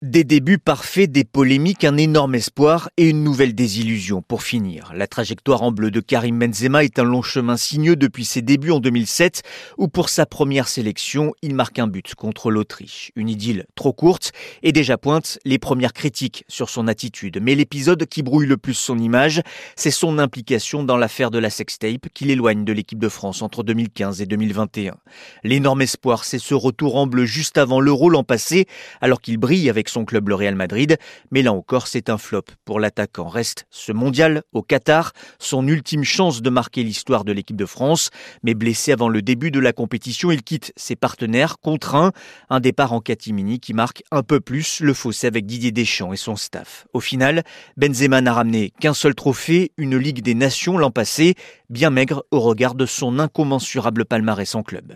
Des débuts parfaits, des polémiques, un énorme espoir et une nouvelle désillusion pour finir. La trajectoire en bleu de Karim Benzema est un long chemin sinueux depuis ses débuts en 2007 où pour sa première sélection, il marque un but contre l'Autriche. Une idylle trop courte et déjà pointe les premières critiques sur son attitude. Mais l'épisode qui brouille le plus son image, c'est son implication dans l'affaire de la sextape qui l'éloigne de l'équipe de France entre 2015 et 2021. L'énorme espoir, c'est ce retour en bleu juste avant l'Euro l'an passé alors qu'il brille avec son club le Real Madrid, mais là encore c'est un flop pour l'attaquant. Reste ce mondial au Qatar, son ultime chance de marquer l'histoire de l'équipe de France, mais blessé avant le début de la compétition, il quitte ses partenaires contraint, un départ en catimini qui marque un peu plus le fossé avec Didier Deschamps et son staff. Au final, Benzema n'a ramené qu'un seul trophée, une Ligue des Nations l'an passé, bien maigre au regard de son incommensurable palmarès en club.